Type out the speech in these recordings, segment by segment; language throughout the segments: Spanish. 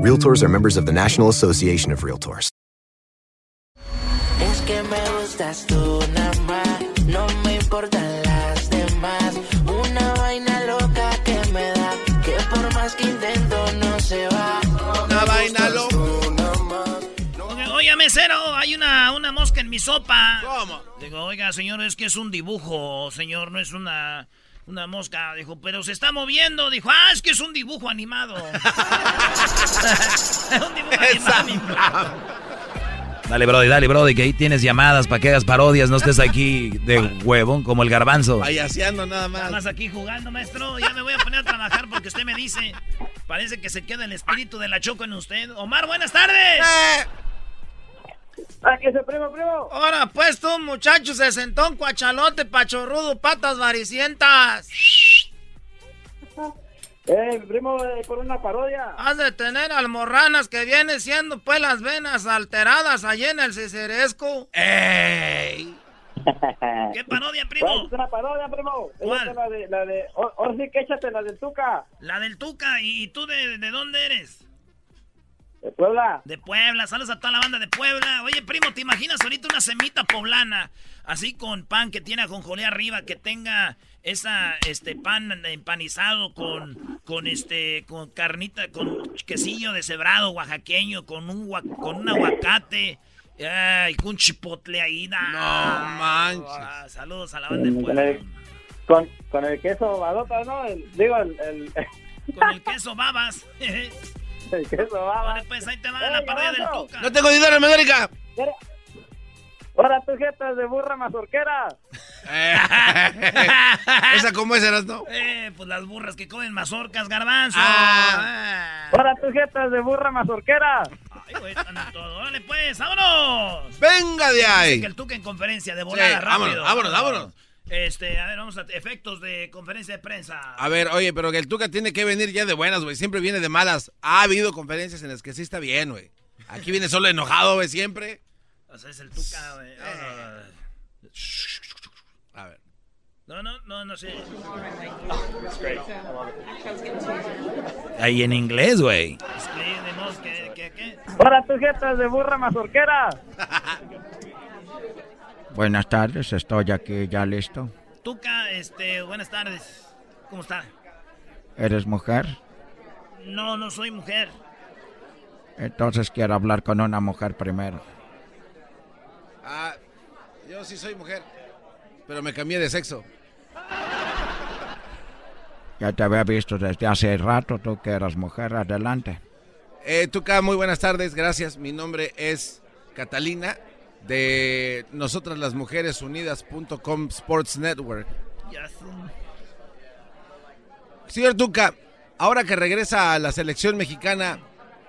Realtors are members of the National Association of Realtors. Es que me gustas tú nada más, no me importan las demás. Una vaina loca que me da, que por más que intento no se va. Una vaina loca. Oiga, mesero, hay una, una mosca en mi sopa. ¿Cómo? Digo, oiga, señor, es que es un dibujo, señor, no es una, una mosca. Dijo, pero se está moviendo. Dijo, ah, es que es un dibujo animado. un dibujo animado. Dale, Brody, dale, Brody, que ahí tienes llamadas para que hagas parodias, no estés aquí de huevón como el garbanzo. Payaseando nada Nada más. más aquí jugando, maestro. Ya me voy a poner a trabajar porque usted me dice. Parece que se queda el espíritu de la choco en usted. Omar, buenas tardes. Eh, ¡Aquí ese primo, primo! Ahora, pues tú, muchacho, se sentó un cuachalote, pachorrudo, patas varicientas. ¡Eh, primo, eh, por una parodia! Has de tener almorranas que viene siendo pues las venas alteradas allí en el ciceresco. ¡Ey! ¿Qué parodia, primo? es una parodia, primo. ¿Cuál? Échate la de, la de, ahora sí que échate la del Tuca, La del Tuca. ¿Y, y tú de, de dónde eres? De Puebla. De Puebla. Saludos a toda la banda de Puebla. Oye, primo, ¿te imaginas ahorita una semita poblana? Así con pan que tiene ajonjolí arriba, que tenga esa, este, pan empanizado con, con este, con carnita, con quesillo deshebrado oaxaqueño, con un, con un aguacate. Ay, con un chipotle ahí. No Ah, manches. ah, saludos a la banda de Con Puebla. el, con, con el queso ¿no? El- digo, el, el, Con el queso babas. Vale, pues ahí te va ¡Ey, la parodia del! Tuca. No tengo dinero en América. Ahora tus jetas de burra mazorquera. Eh, ¿Esa cómo es, eras, no? Eh, pues las burras que comen mazorcas, garbanzo. Ah. Ahora tus jetas de burra mazorquera. Ay, güey, están en todo. Órale, pues, vámonos. Venga de Dice que ahí. el Tuca en conferencia de volada, Sí, vámonos, rápido. vámonos, vámonos. Este, a ver, vamos a efectos de conferencia de prensa. A ver, oye, pero que el Tuca tiene que venir ya de buenas, güey. Siempre viene de malas. Ha habido conferencias en las que sí está bien, güey. Aquí viene solo enojado, güey, siempre. O sea, es el Tuca, güey. A ver. No, no, no, no sé. Ahí en inglés, güey. ¿qué, qué, qué? Ahora tus jetas de burra mazorquera. Buenas tardes, estoy aquí ya listo. Tuca, este, buenas tardes. ¿Cómo está? ¿Eres mujer? No, no soy mujer. Entonces quiero hablar con una mujer primero. Ah, yo sí soy mujer. Pero me cambié de sexo. Ya te había visto desde hace rato, tú que eras mujer, adelante. Eh, Tuca, muy buenas tardes, gracias. Mi nombre es Catalina de Nosotras las Mujeres Unidas.com Sports Network. Señor Tuca, ahora que regresa a la selección mexicana,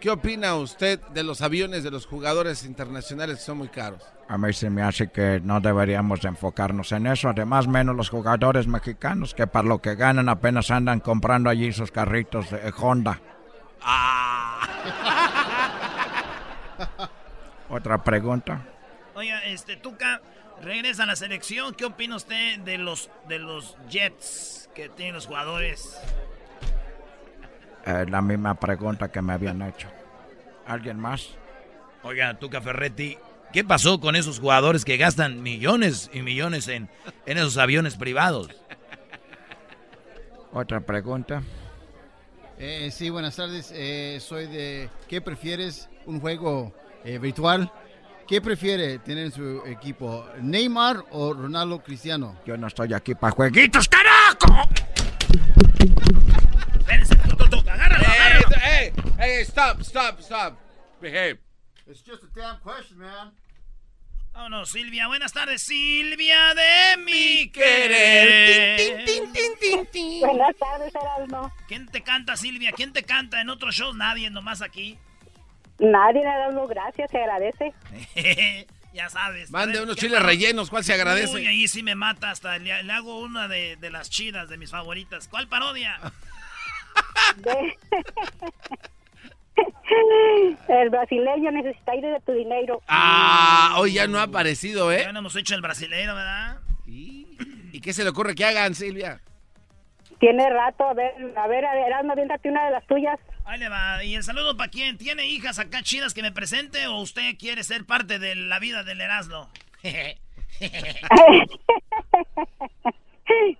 ¿qué opina usted de los aviones de los jugadores internacionales que son muy caros? A mí se me hace que no deberíamos enfocarnos en eso, además menos los jugadores mexicanos que para lo que ganan apenas andan comprando allí sus carritos de Honda. Otra pregunta. Oiga, este, Tuca, regresa a la selección. ¿Qué opina usted de los, de los Jets que tienen los jugadores? Eh, la misma pregunta que me habían hecho. ¿Alguien más? Oiga, Tuca Ferretti, ¿qué pasó con esos jugadores que gastan millones y millones en, en esos aviones privados? Otra pregunta. Eh, sí, buenas tardes. Eh, soy de ¿Qué prefieres? un juego eh, virtual. ¿Qué prefiere tener en su equipo, Neymar o Ronaldo Cristiano? Yo no estoy aquí para jueguitos, carajo. Agárralo, agárralo. Hey, hey, stop, stop, stop. Behave. It's just a damn question, man. Vámonos, Silvia. Buenas tardes, Silvia de mi querer. Buenas tardes, Erasmo. ¿Quién te canta, Silvia? ¿Quién te canta en otros shows? Nadie, nomás aquí. Nadie, Erasmo, gracias, se agradece. ya sabes. Mande unos ¿qué chiles rellenos, ¿cuál se agradece? Uy, ahí sí me mata hasta. Le, le hago una de, de las chidas, de mis favoritas. ¿Cuál parodia? De- El brasileño necesita ir de tu dinero. Ah, hoy ya no ha aparecido, ¿eh? Ya no hemos hecho el brasileño, ¿verdad? ¿Y qué se le ocurre que hagan, Silvia? Tiene rato, a ver, a ver, Erasmo, aviéntate una de las tuyas. Ahí le va. ¿Y el saludo para quién? ¿Tiene hijas acá chidas que me presente o usted quiere ser parte de la vida del Erasmo?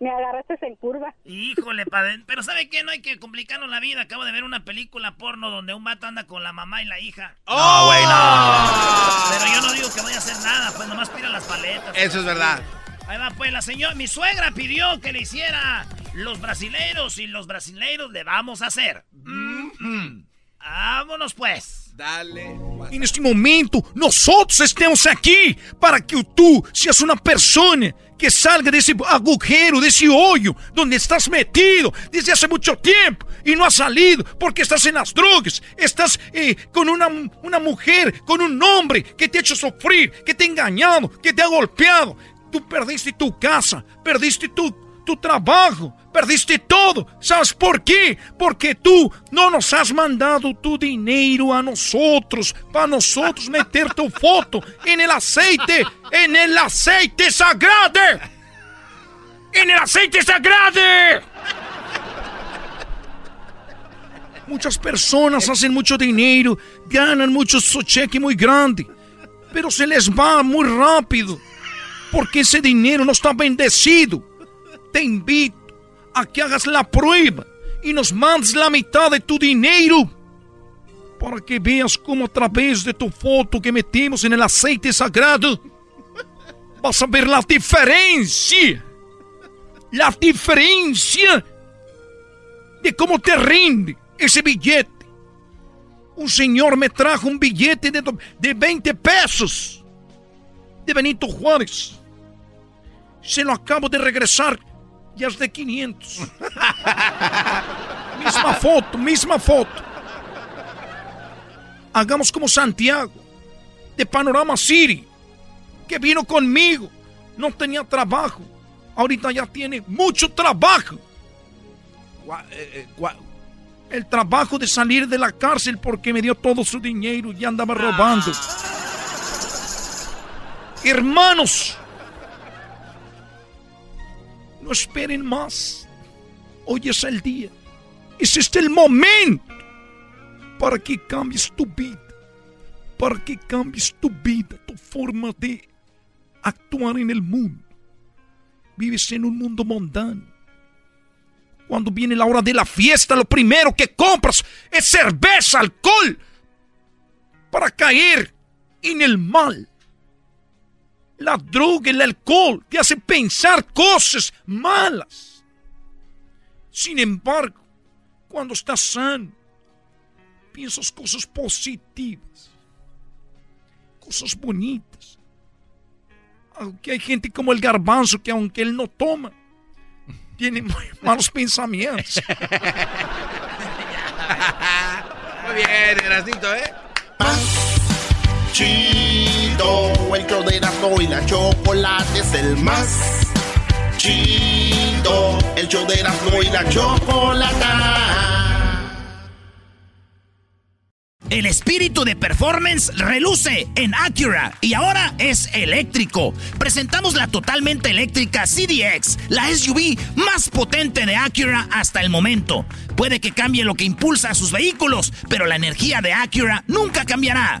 Me agarraste en curva. Híjole, padre. Pero ¿sabe qué? No hay que complicarnos la vida. Acabo de ver una película porno donde un vato anda con la mamá y la hija. ¡Oh, güey, no! Pero yo no digo que voy a hacer nada, pues nomás pira las paletas. Eso es verdad. Ahí va, pues la señora, mi suegra pidió que le hiciera los brasileiros y los brasileiros le vamos a hacer. Mm, Vámonos pues. Dale. E neste momento, nós outros estamos aqui para que tu seas uma pessoa que salga desse agujero, desse hoyo, donde estás metido desde hace muito tempo e não has salido porque estás en las drogas, estás eh, con una, una mujer, con un hombre que te ha hecho sufrir, que te ha engañado, que te ha golpeado. Tú perdiste tu casa, perdiste tu, tu trabajo, perdiste todo. ¿Sabes por quê? Porque tú no nos has mandado tu dinero a nosotros, para nosotros meter tu foto en el aceite, en el aceite sagrado. En el aceite sagrado. Muchas personas hacen mucho dinero, ganan mucho su cheque muy grande, pero se les va muy rápido, porque ese dinero no está bendecido. Te invito a que hagas la prueba y nos mandes la mitad de tu dinero para que veas cómo a través de tu foto que metemos en el aceite sagrado vas a ver la diferencia. La diferencia de cómo te rinde ese billete. Un señor me trajo un billete de, de 20 pesos de Benito Juárez. Se lo acabo de regresar ya es de 500. misma foto, misma foto. Hagamos como Santiago, de Panorama City, que vino conmigo. No tenía trabajo. Ahorita ya tiene mucho trabajo. Eh, eh, El trabajo de salir de la cárcel porque me dio todo su dinero y andaba robando. Hermanos, no esperen más. Hoy es el día. Es este el momento para que cambies tu vida. Para que cambies tu vida, tu forma de actuar en el mundo. Vives en un mundo mundano. Cuando viene la hora de la fiesta, lo primero que compras es cerveza, alcohol, para caer en el mal. La droga, el alcohol, te hace pensar cosas malas. Sin embargo, cuando estás sano, piensas cosas positivas, cosas bonitas. Aunque hay gente como el garbanzo que aunque él no toma, tiene muy malos pensamientos. Muy bien, Erasnito, ¿eh? Show de Erasmo y la chocolate es el más chido. El show de Erasmo y la chocolata. El espíritu de performance reluce en Acura y ahora es eléctrico. Presentamos la totalmente eléctrica CDX, la SUV más potente de Acura hasta el momento. Puede que cambie lo que impulsa a sus vehículos, pero la energía de Acura nunca cambiará.